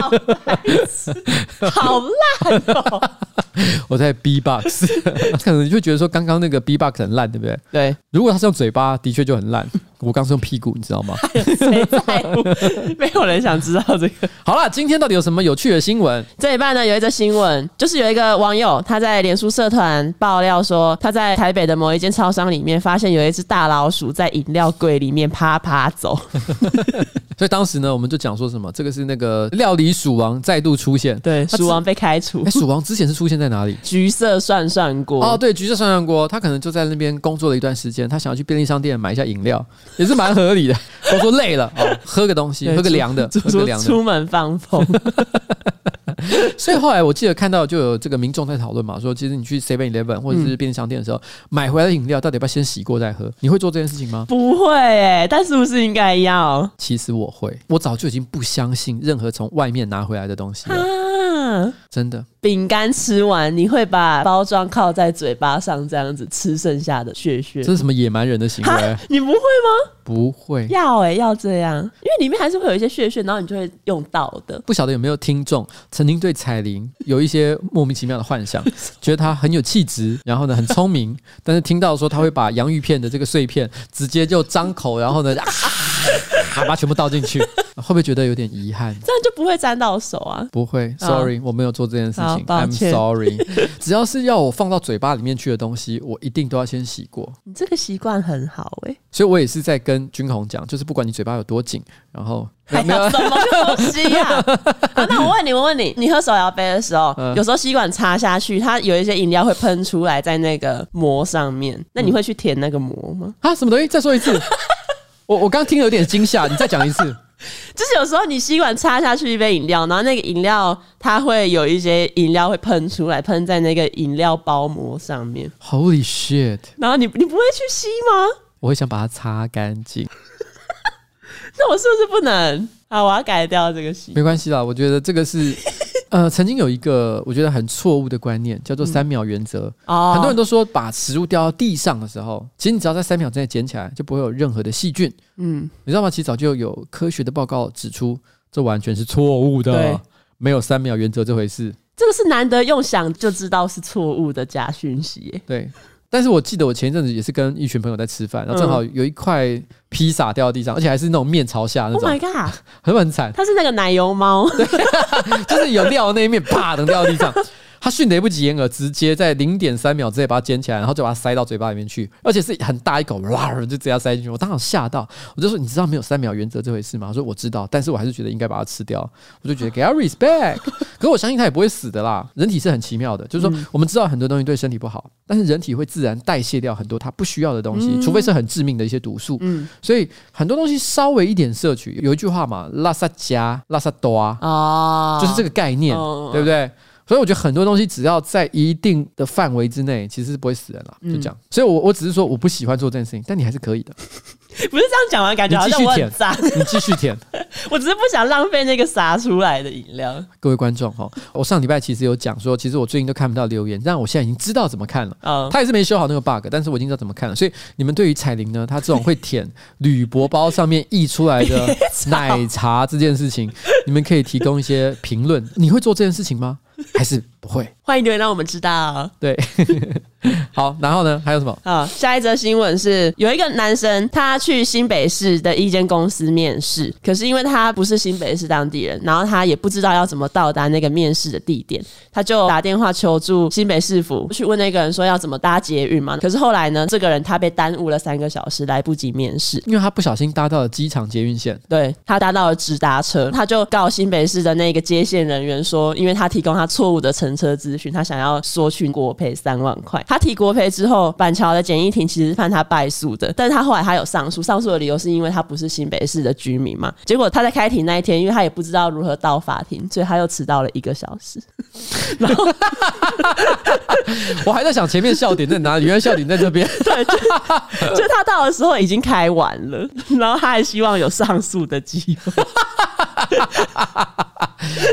好烂，好烂哦！我在 B-box，可能你就觉得说刚刚那个 B-box 很烂，对不对？对。如果他是用嘴巴，的确就很烂。我刚是用屁股，你知道吗？谁在乎？没有人想知道这个。好了，今天到底有什么有趣的新闻？这一半呢，有一则新闻，就是有一个网友他在脸书社团爆料说，他在台北的某一间超商里面发现有一只大老鼠在饮料柜里面啪啪走。所以当时呢，我们就讲说什么，这个是那个料理鼠王再度出现。对，鼠王被开除。哎，鼠王之前是出现在哪里？橘色涮涮锅。哦，对，橘色涮涮锅，他可能就在那边工作了一段时间，他想要去便利商店买一下饮料。也是蛮合理的。我说累了，哦，喝个东西，喝个凉的，喝个凉的，出门放风。所以后来我记得看到就有这个民众在讨论嘛，说其实你去 Seven Eleven 或者是便利商店的时候，买回来的饮料到底要不要先洗过再喝？你会做这件事情吗？不会哎，但是不是应该要？其实我会，我早就已经不相信任何从外面拿回来的东西了，真的。饼干吃完，你会把包装靠在嘴巴上，这样子吃剩下的屑屑。这是什么野蛮人的行为？你不会吗？不会。要哎、欸，要这样，因为里面还是会有一些屑屑，然后你就会用到的。不晓得有没有听众曾经对彩铃有一些莫名其妙的幻想，觉得她很有气质，然后呢很聪明，但是听到说她会把洋芋片的这个碎片直接就张口，然后呢。啊啪把全部倒进去，会不会觉得有点遗憾？这样就不会沾到手啊？不会，Sorry，我没有做这件事情，I'm sorry。只要是要我放到嘴巴里面去的东西，我一定都要先洗过。你这个习惯很好哎、欸，所以我也是在跟君宏讲，就是不管你嘴巴有多紧，然后还有什么东西呀、啊？好，那我问你，我问你，你喝手摇杯的时候，嗯、有时候吸管插下去，它有一些饮料会喷出来在那个膜上面，那你会去舔那个膜吗？啊，什么东西？再说一次。我我刚听有点惊吓，你再讲一次。就是有时候你吸管插下去一杯饮料，然后那个饮料它会有一些饮料会喷出来，喷在那个饮料包膜上面。Holy shit！然后你你不会去吸吗？我会想把它擦干净。那我是不是不能？啊，我要改掉这个。没关系啦，我觉得这个是。呃，曾经有一个我觉得很错误的观念，叫做三秒原则。嗯、很多人都说，把食物掉到地上的时候，其实你只要在三秒之内捡起来，就不会有任何的细菌。嗯，你知道吗？其实早就有科学的报告指出，这完全是错误的，对没有三秒原则这回事。这个是难得用想就知道是错误的假讯息。对。但是我记得我前一阵子也是跟一群朋友在吃饭，然后正好有一块披萨掉到地上，而且还是那种面朝下那种。Oh my god，很 很惨。它是那个奶油猫，对，就是有料的那一面，啪，的掉到地上。他迅雷不及掩耳，直接在零点三秒之内把它捡起来，然后就把它塞到嘴巴里面去，而且是很大一口，哇，就直接塞进去。我当场吓到，我就说：“你知道没有三秒原则这回事吗？”他说：“我知道，但是我还是觉得应该把它吃掉。”我就觉得给他 respect，可是我相信他也不会死的啦。人体是很奇妙的，就是说我们知道很多东西对身体不好，但是人体会自然代谢掉很多它不需要的东西，除非是很致命的一些毒素。嗯，所以很多东西稍微一点摄取，有一句话嘛，拉萨加拉萨多啊，就是这个概念，对不对？所以我觉得很多东西只要在一定的范围之内，其实是不会死人了。就这样。所以，我我只是说我不喜欢做这件事情，但你还是可以的。不是这样讲完，感觉好像我很脏。你继续舔。我只是不想浪费那个洒出来的饮料。各位观众哈，我上礼拜其实有讲说，其实我最近都看不到留言，但我现在已经知道怎么看了。啊，他也是没修好那个 bug，但是我已经知道怎么看了。所以你们对于彩铃呢，她这种会舔铝箔包上面溢出来的奶茶这件事情，你们可以提供一些评论。你会做这件事情吗？还是不会？欢迎留言让我们知道。对，好，然后呢？还有什么？啊，下一则新闻是有一个男生，他去新北市的一间公司面试，可是因为他不是新北市当地人，然后他也不知道要怎么到达那个面试的地点，他就打电话求助新北市府，去问那个人说要怎么搭捷运嘛。可是后来呢，这个人他被耽误了三个小时，来不及面试，因为他不小心搭到了机场捷运线，对，他搭到了直达车，他就告新北市的那个接线人员说，因为他提供他错误的乘车资讯，他想要索取国赔三万块。他提国赔之后，板桥的简易庭其实判他败诉的，但是他后来他有上诉，上诉的理由是因为他不是新北市的居民嘛。结果他在开庭那一天，因为他也不知道如何到法庭，所以他又迟到了一个小时。然后我还在想前面笑点在哪里，原来笑点在这边。对，就，就他到的时候已经开完了，然后他还希望有上诉的机会。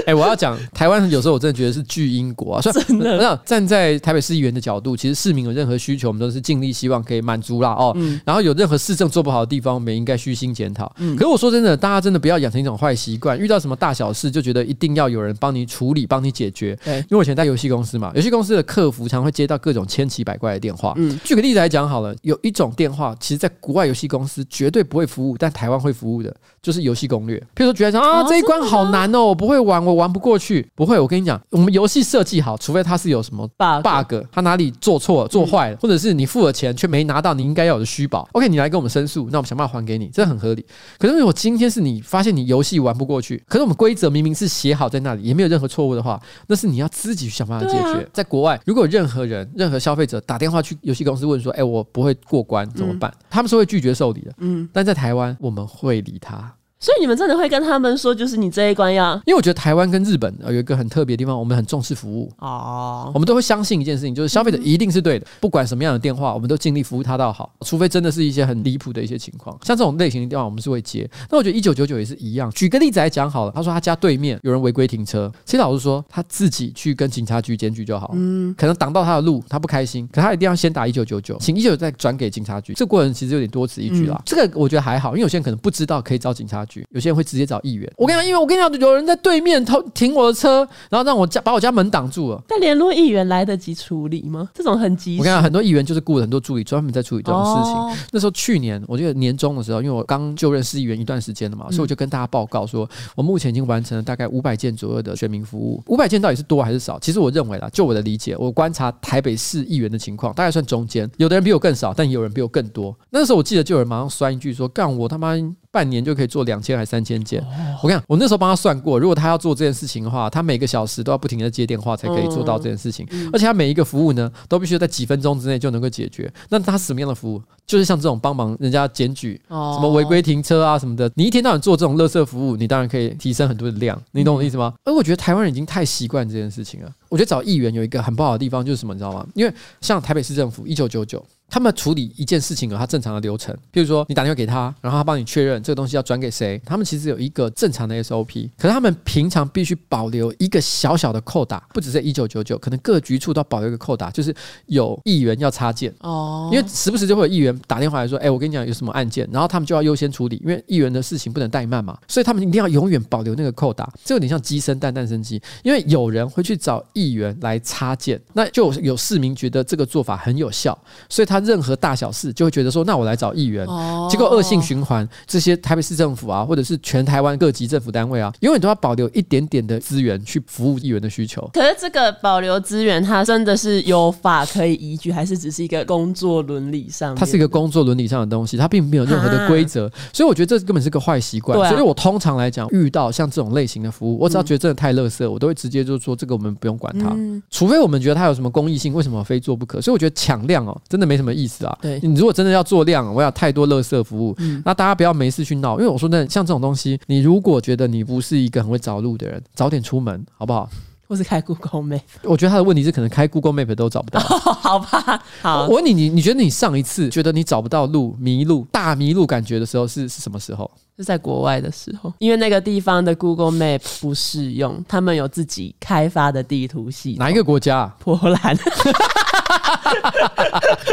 哎、欸，我要讲台湾，有时候我真的觉得是巨英国啊。真的，我想站在台北市议员的角度，其实市民有任何需求，我们都是尽力希望可以满足啦。哦。嗯、然后有任何市政做不好的地方，我们也应该虚心检讨。嗯、可是我说真的，大家真的不要养成一种坏习惯，遇到什么大小事就觉得一定要有人帮你处理、帮你解决。对，因为我以前在游戏公司嘛，游戏公司的客服常会接到各种千奇百怪的电话。嗯，举个例子来讲好了，有一种电话，其实在国外游戏公司绝对不会服务，但台湾会服务的，就是游戏攻略。譬如说，觉得啊，这一关好难哦，我不会玩，我玩不过去。不会，我跟你讲，我们游戏设计好，除非它是有什么 bug，它哪里做错了、做坏了，或者是你付了钱却没拿到你应该要有的虚宝。OK，你来跟我们申诉，那我们想办法还给你，这很合理。可是如果今天是你发现你游戏玩不过去，可是我们规则明明是写好在那里，也没有任何错误的话，那是你要自己去想办法解决。在国外，如果任何人、任何消费者打电话去游戏公司问说：“哎，我不会过关怎么办？”他们是会拒绝受理的。嗯，但在台湾，我们会理他。所以你们真的会跟他们说，就是你这一关要，因为我觉得台湾跟日本有一个很特别的地方，我们很重视服务哦，我们都会相信一件事情，就是消费者一定是对的，不管什么样的电话，我们都尽力服务他到好，除非真的是一些很离谱的一些情况，像这种类型的电话，我们是会接。那我觉得一九九九也是一样。举个例子来讲好了，他说他家对面有人违规停车，其实老实说，他自己去跟警察局检举就好，嗯，可能挡到他的路，他不开心，可他一定要先打一九九九，请一九九再转给警察局，这个过程其实有点多此一举啦。这个我觉得还好，因为有些人可能不知道可以找警察距。有些人会直接找议员。我跟你讲，因为我跟你讲，有人在对面偷停我的车，然后让我家把我家门挡住了。但联络议员来得及处理吗？这种很急。我跟你讲，很多议员就是雇了很多助理，专门在处理这种事情。哦、那时候去年，我记得年终的时候，因为我刚就任市议员一段时间了嘛，所以我就跟大家报告说，我目前已经完成了大概五百件左右的选民服务。五百件到底是多还是少？其实我认为啦，就我的理解，我观察台北市议员的情况，大概算中间。有的人比我更少，但也有人比我更多。那时候我记得就有人马上酸一句说：“干我他妈！”半年就可以做两千还是三千件？我跟你讲，我那时候帮他算过，如果他要做这件事情的话，他每个小时都要不停的接电话才可以做到这件事情，而且他每一个服务呢，都必须在几分钟之内就能够解决。那他什么样的服务？就是像这种帮忙人家检举，什么违规停车啊什么的，你一天到晚做这种垃圾服务，你当然可以提升很多的量，你懂我的意思吗？而我觉得台湾人已经太习惯这件事情了。我觉得找议员有一个很不好的地方就是什么，你知道吗？因为像台北市政府一九九九。他们处理一件事情有他正常的流程，譬如说你打电话给他，然后他帮你确认这个东西要转给谁。他们其实有一个正常的 SOP，可是他们平常必须保留一个小小的扣打，不只是一九九九，可能各局处都要保留一个扣打，就是有议员要插件。哦，因为时不时就会有议员打电话来说，哎，我跟你讲有什么案件，然后他们就要优先处理，因为议员的事情不能怠慢嘛，所以他们一定要永远保留那个扣打，这有点像鸡生蛋，蛋生鸡，因为有人会去找议员来插件，那就有市民觉得这个做法很有效，所以他任何大小事。就会觉得说，那我来找议员，结果恶性循环。这些台北市政府啊，或者是全台湾各级政府单位啊，永远都要保留一点点的资源去服务议员的需求。可是这个保留资源，它真的是有法可以依据，还是只是一个工作伦理上？它是一个工作伦理上的东西，它并没有任何的规则。所以我觉得这根本是个坏习惯。所以我通常来讲，遇到像这种类型的服务，我只要觉得真的太垃圾，我都会直接就说这个我们不用管它，除非我们觉得它有什么公益性，为什么非做不可？所以我觉得抢量哦，真的没什么意思啊。对。你如果真的要做量，我要太多垃圾服务，嗯、那大家不要没事去闹，因为我说真的，像这种东西，你如果觉得你不是一个很会找路的人，早点出门好不好？或是开 Google Map，我觉得他的问题是可能开 Google Map 都找不到。哦、好吧，好，我问你，你你觉得你上一次觉得你找不到路、迷路、大迷路感觉的时候是是什么时候？是在国外的时候，因为那个地方的 Google Map 不适用，他们有自己开发的地图系统。哪一个国家？波兰。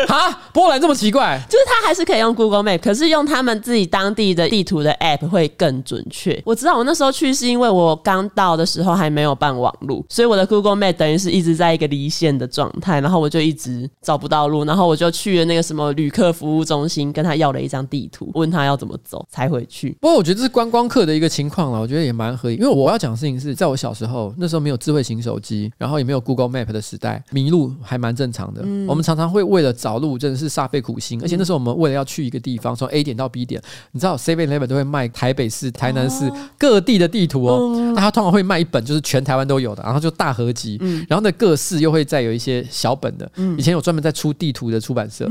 哈，波兰这么奇怪，就是他还是可以用 Google Map，可是用他们自己当地的地图的 App 会更准确。我知道我那时候去是因为我刚到的时候还没有办网路，所以我的 Google Map 等于是一直在一个离线的状态，然后我就一直找不到路，然后我就去了那个什么旅客服务中心，跟他要了一张地图，问他要怎么走才回去。不过我觉得这是观光客的一个情况了，我觉得也蛮合理。因为我要讲的事情是在我小时候，那时候没有智慧型手机，然后也没有 Google Map 的时代，迷路还蛮正常的。嗯、我们常常会为了找路，真的是煞费苦心。而且那时候我们为了要去一个地方，从 A 点到 B 点，你知道 Seven Eleven 都会卖台北市、台南市各地的地图哦。那他通常会卖一本，就是全台湾都有的，然后就大合集。然后呢，各市又会再有一些小本的。以前有专门在出地图的出版社。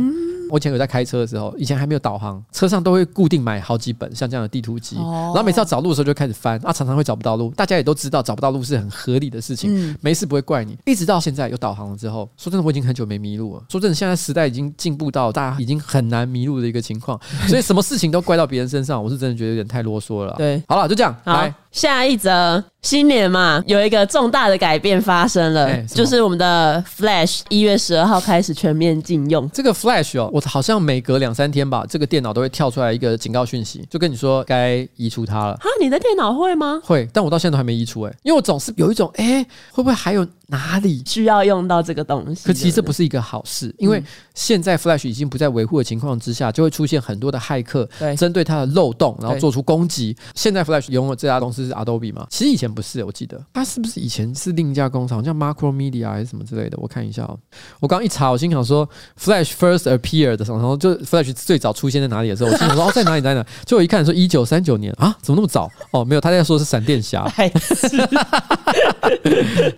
我以前有在开车的时候，以前还没有导航，车上都会固定买好几本像这样的地图集，然后每次要找路的时候就开始翻，啊，常常会找不到路。大家也都知道找不到路是很合理的事情，没事不会怪你。一直到现在有导航了之后，说真的，我已经很久没迷路了。说真的，现在时代已经进步到大家已经很难迷路的一个情况，所以什么事情都怪到别人身上，我是真的觉得有点太啰嗦了。对，好了，就这样，来。下一则新年嘛，有一个重大的改变发生了，欸、就是我们的 Flash 一月十二号开始全面禁用。这个 Flash 哦，我好像每隔两三天吧，这个电脑都会跳出来一个警告讯息，就跟你说该移除它了。哈，你的电脑会吗？会，但我到现在都还没移除哎、欸，因为我总是有一种哎、欸，会不会还有哪里需要用到这个东西？可其实这不是一个好事，因为现在 Flash 已经不在维护的情况之下，就会出现很多的骇客针对它的漏洞，然后做出攻击。现在 Flash 拥有这家公司是 Adobe 吗？其实以前不是，我记得它是不是以前是另一家工厂叫 Macromedia 还是什么之类的？我看一下哦。我刚一查，我心想说 Flash first appeared 的时候，然后就 Flash 最早出现在哪里的时候，我心想说哦，在哪里在哪里？就我一看说一九三九年啊，怎么那么早？哦，没有，他在说是闪电侠。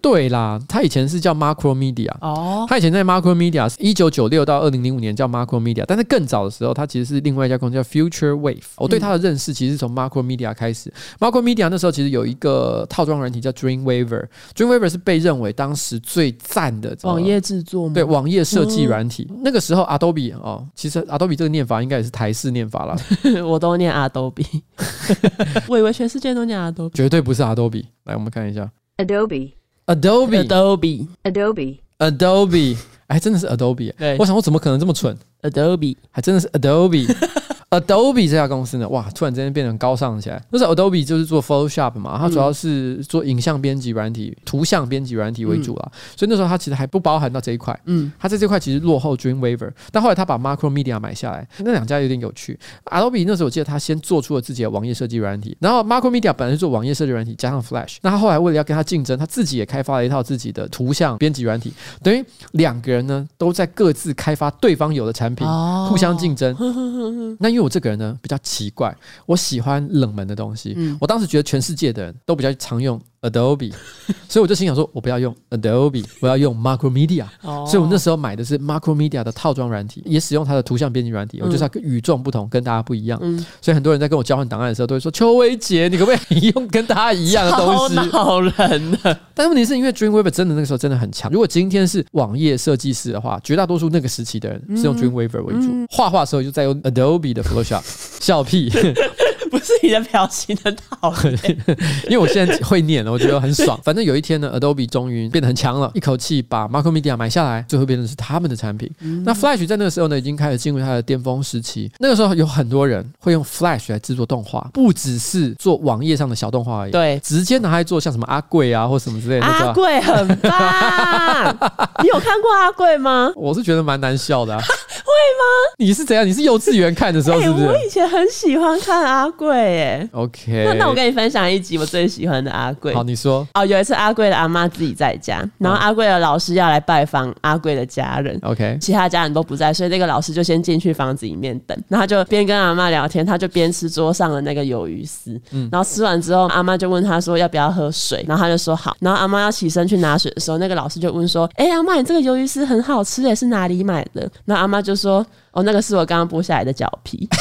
对啦，他以前是叫 Macromedia 哦，他以前在 Macromedia 是一九九六到二零零五年叫 Macromedia，但是更早的时候，他其实是另外一家公司叫 Future Wave。我对他的认识其实是从 Macromedia 开始，Macromedia 那时候其实有一个。呃，套装软体叫 Dreamweaver，Dreamweaver 是被认为当时最赞的网页制作，对网页设计软体。嗯、那个时候，Adobe 哦，其实 Adobe 这个念法应该也是台式念法啦，我都念 Adobe，我以为全世界都念 Adobe，绝对不是 Adobe。来，我们看一下 Adobe，Adobe，Adobe，哎，真的是 Adobe。对，我想我怎么可能这么蠢？Adobe，还真的是 Adobe。Adobe 这家公司呢，哇，突然之间变得高尚起来。那时候 Adobe 就是做 Photoshop 嘛，它主要是做影像编辑软体、图像编辑软体为主啦。所以那时候它其实还不包含到这一块。嗯，它在这块其实落后 Dreamweaver，但后来它把 Macromedia 买下来，那两家有点有趣。Adobe 那时候我记得它先做出了自己的网页设计软体，然后 Macromedia 本来是做网页设计软体加上 Flash，那他后来为了要跟它竞争，他自己也开发了一套自己的图像编辑软体，等于两个人呢都在各自开发对方有的产品，互相竞争。那 因为我这个人呢比较奇怪，我喜欢冷门的东西，我当时觉得全世界的人都比较常用。Adobe，所以我就心想说，我不要用 Adobe，我要用 Macromedia。所以我那时候买的是 Macromedia 的套装软体，也使用它的图像编辑软体。我就是要与众不同，跟大家不一样。所以很多人在跟我交换档案的时候，都会说：“邱威杰，你可不可以用跟大家一样的东西？”好人啊。但问题是因为 Dreamweaver 真的那个时候真的很强。如果今天是网页设计师的话，绝大多数那个时期的人是用 Dreamweaver 为主，画画的时候就在用 Adobe 的 Photoshop。笑屁。不是你的表情很讨厌，因为我现在会念了，我觉得很爽。反正有一天呢，Adobe 终于变得很强了，一口气把 Macromedia 买下来，最后变成是他们的产品。嗯、那 Flash 在那个时候呢，已经开始进入它的巅峰时期。那个时候有很多人会用 Flash 来制作动画，不只是做网页上的小动画而已，对，直接拿来做像什么阿贵啊或什么之类的。阿贵很棒，你有看过阿贵吗？我是觉得蛮难笑的、啊。会吗？你是怎样？你是幼稚园看的时候是不是？欸、我以前很喜欢看阿贵耶。OK，那那我跟你分享一集我最喜欢的阿贵。好，你说。哦，有一次阿贵的阿妈自己在家，然后阿贵的老师要来拜访阿贵的家人。OK，其他家人都不在，所以那个老师就先进去房子里面等。然后他就边跟阿妈聊天，他就边吃桌上的那个鱿鱼丝。嗯，然后吃完之后，阿妈就问他说要不要喝水，然后他就说好。然后阿妈要起身去拿水的时候，那个老师就问说：“哎、欸，阿妈，你这个鱿鱼丝很好吃诶，是哪里买的？”然后阿妈就说。哦，那个是我刚刚剥下来的脚皮，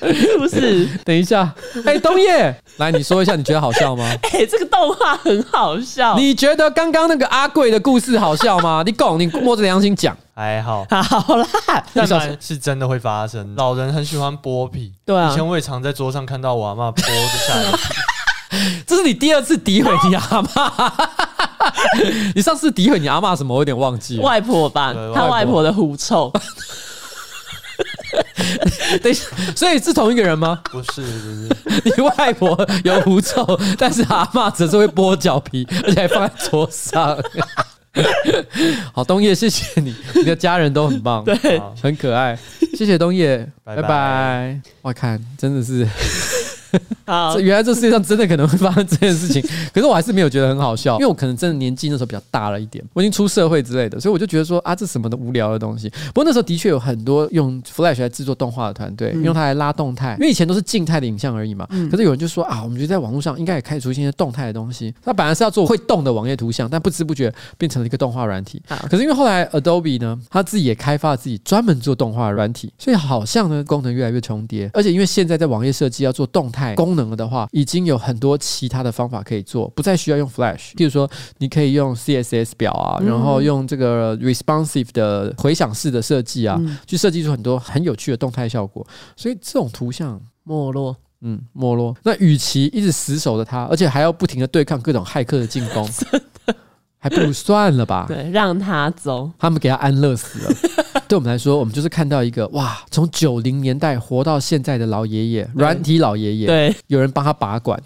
是不是？等一下，哎、欸，东叶，来，你说一下，你觉得好笑吗？哎、欸，这个动画很好笑。你觉得刚刚那个阿贵的故事好笑吗？你讲，你摸着良心讲，还好，好啦。但是是真的会发生，老人很喜欢剥皮。对啊，以前我也常在桌上看到我阿妈剥着下来的皮。这是你第二次诋毁你阿嬷。你上次诋毁你阿妈什么？我有点忘记了。外婆吧，他外婆的狐臭。等一下，所以是同一个人吗？不是，不是。你外婆有狐臭，但是阿妈只是会剥脚皮，而且还放在桌上。好，东叶，谢谢你，你的家人都很棒，对，很可爱。谢谢东叶，拜拜。我看真的是。好，原来这世界上真的可能会发生这件事情，可是我还是没有觉得很好笑，因为我可能真的年纪那时候比较大了一点，我已经出社会之类的，所以我就觉得说啊，这什么的无聊的东西。不过那时候的确有很多用 Flash 来制作动画的团队，用它来拉动态，因为以前都是静态的影像而已嘛。可是有人就说啊，我们觉得在网络上应该也开始出现一些动态的东西。它本来是要做会动的网页图像，但不知不觉变成了一个动画软体。可是因为后来 Adobe 呢，他自己也开发了自己专门做动画软体，所以好像呢功能越来越重叠，而且因为现在在网页设计要做动态功能。能的话，已经有很多其他的方法可以做，不再需要用 Flash。譬如说，你可以用 CSS 表啊，然后用这个 responsive 的回响式的设计啊，嗯、去设计出很多很有趣的动态效果。所以这种图像没落，嗯，没落。那与其一直死守着它，而且还要不停的对抗各种骇客的进攻，真的还不如 算了吧。对，让他走，他们给他安乐死了。对我们来说，我们就是看到一个哇，从九零年代活到现在的老爷爷，软体老爷爷，对，有人帮他拔管，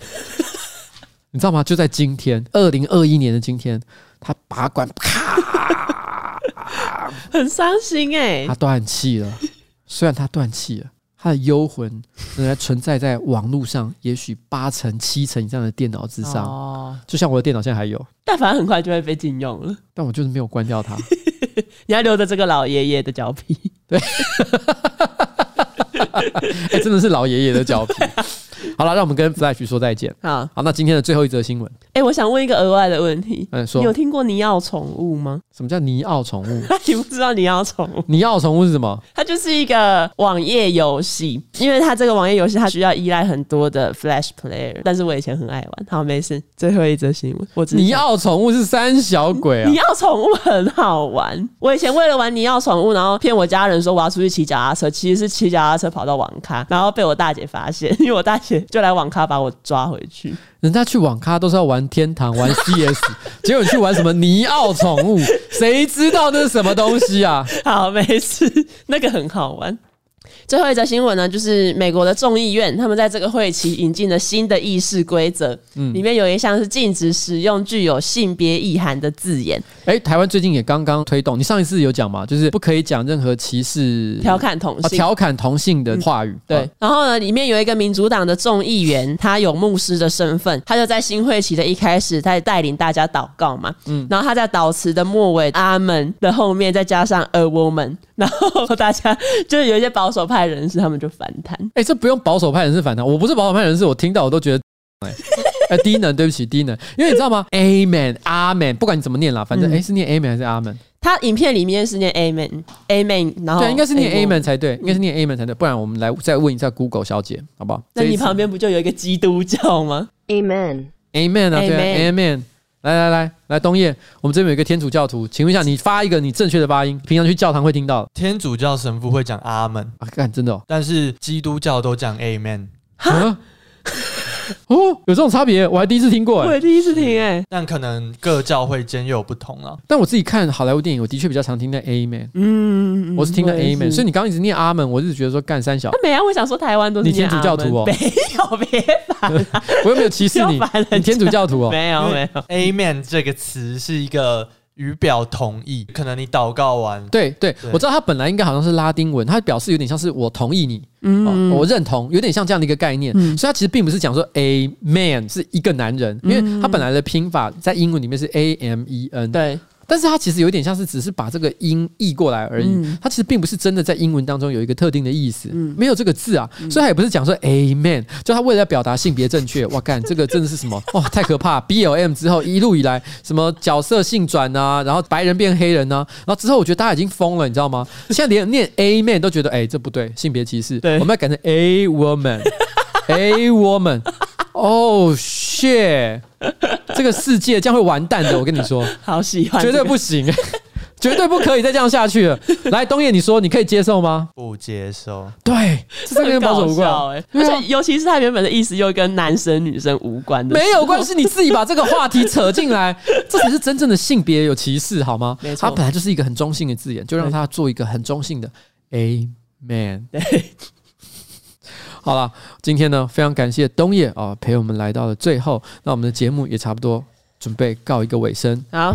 你知道吗？就在今天，二零二一年的今天，他拔管，啪，很伤心哎、欸，他断气了。虽然他断气了，他的幽魂仍然存在在网络上，也许八成、七成以上的电脑之上。哦，就像我的电脑现在还有，但反正很快就会被禁用了。但我就是没有关掉它。你还留着这个老爷爷的脚皮？对，哎，真的是老爷爷的脚皮。好了，让我们跟 Flash 说再见。好，好，那今天的最后一则新闻。哎，我想问一个额外的问题。嗯，说，你有听过尼奥宠物吗？什么叫尼奥宠物？你不知道尼奥宠物？尼奥宠物是什么？它就是一个网页游戏，因为它这个网页游戏它需要依赖很多的 Flash Player，但是我以前很爱玩。好，没事。最后一则新闻，我尼奥宠物是三小鬼啊！尼奥宠物很好玩。我以前为了玩尼奥宠物，然后骗我家人说我要出去骑脚踏车，其实是骑脚踏车跑到网咖，然后被我大姐发现，因为我大姐。且就来网咖把我抓回去。人家去网咖都是要玩天堂、玩 CS，结果你去玩什么尼奥宠物？谁知道那是什么东西啊？好，没事，那个很好玩。最后一则新闻呢，就是美国的众议院，他们在这个会期引进了新的议事规则，嗯，里面有一项是禁止使用具有性别意涵的字眼。哎、欸，台湾最近也刚刚推动，你上一次有讲吗，就是不可以讲任何歧视、调侃同性、调侃同性的话语。嗯、对，然后呢，里面有一个民主党的众议员，他有牧师的身份，他就在新会期的一开始，他在带领大家祷告嘛，嗯，然后他在祷词的末尾阿门的后面再加上 a woman，然后 大家就是有一些保守派。派人士他们就反弹，哎、欸，这不用保守派人士反弹，我不是保守派人士，我听到我都觉得，哎、欸，低能，对不起，低能，因为你知道吗？Amen，阿门，不管你怎么念啦，反正哎、嗯欸，是念 Amen 还是阿门？他影片里面是念 Amen，Amen，然后对，应该是念 Amen 才对，应该是念 Amen 才对，不然我们来再问一下 Google 小姐，好不好？那你旁边不就有一个基督教吗？Amen，Amen 啊，对啊，Amen。来来来来，东叶，我们这边有一个天主教徒，请问一下，你发一个你正确的发音，平常去教堂会听到。天主教神父会讲阿门啊，看真的哦，但是基督教都讲 Amen。哈 哦，有这种差别，我还第一次听过，我也第一次听哎。但可能各教会间又有不同啊。但我自己看好莱坞电影，我的确比较常听到 A man，。嗯，我是听到 A man，所以你刚刚一直念阿门，我是觉得说干三小。没啊，我想说台湾都是你天主教徒哦，没有别烦，我又没有歧视你，你天主教徒哦，没有没有。A man 这个词是一个。语表同意，可能你祷告完，对对，对，我知道他本来应该好像是拉丁文，它表示有点像是我同意你，嗯、哦，我认同，有点像这样的一个概念，嗯、所以它其实并不是讲说 a man 是一个男人，因为他本来的拼法在英文里面是 a m e n，对。但是它其实有点像是只是把这个音译过来而已，嗯、它其实并不是真的在英文当中有一个特定的意思，嗯、没有这个字啊，所以它也不是讲说 Amen，就他为了要表达性别正确，哇干，这个真的是什么？哇，太可怕！BLM 之后一路以来什么角色性转啊，然后白人变黑人啊，然后之后我觉得大家已经疯了，你知道吗？现在连念 Amen 都觉得哎、欸、这不对，性别歧视，我们要改成 A woman，A woman。哦、oh，shit！这个世界将会完蛋的，我跟你说，好喜欢，绝对不行，绝对不可以再这样下去了。来，东野，你说你可以接受吗？不接受。对，这跟保守无关，哎，而且尤其是他原本的意思又跟男生女生无关的，没有关系，你自己把这个话题扯进来，这才是真正的性别有歧视，好吗？没错，它本来就是一个很中性的字眼，就让他做一个很中性的 a man。对。好了，今天呢，非常感谢东叶啊，陪我们来到了最后。那我们的节目也差不多准备告一个尾声。好，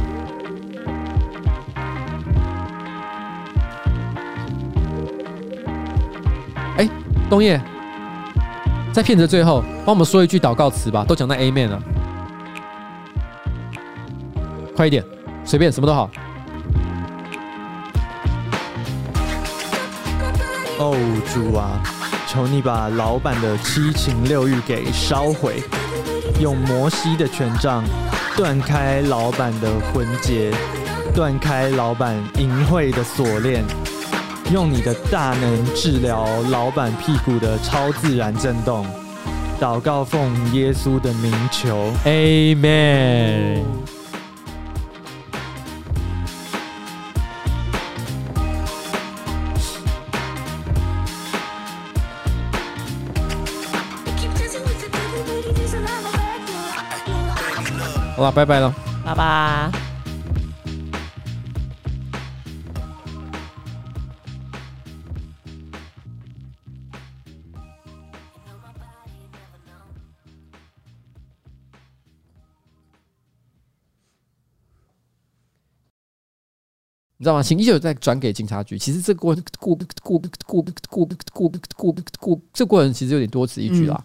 哎，东叶，在片子的最后，帮我们说一句祷告词吧。都讲到 Amen 了，快一点，随便什么都好。哦，主啊。求你把老板的七情六欲给烧毁，用摩西的权杖断开老板的魂结，断开老板淫秽的锁链，用你的大能治疗老板屁股的超自然震动。祷告奉耶稣的名求，Amen。好了，拜拜了，拜拜。你知道吗？请依旧再转给警察局。其实这过过过过过过过过过，这过程其实有点多此一举啦。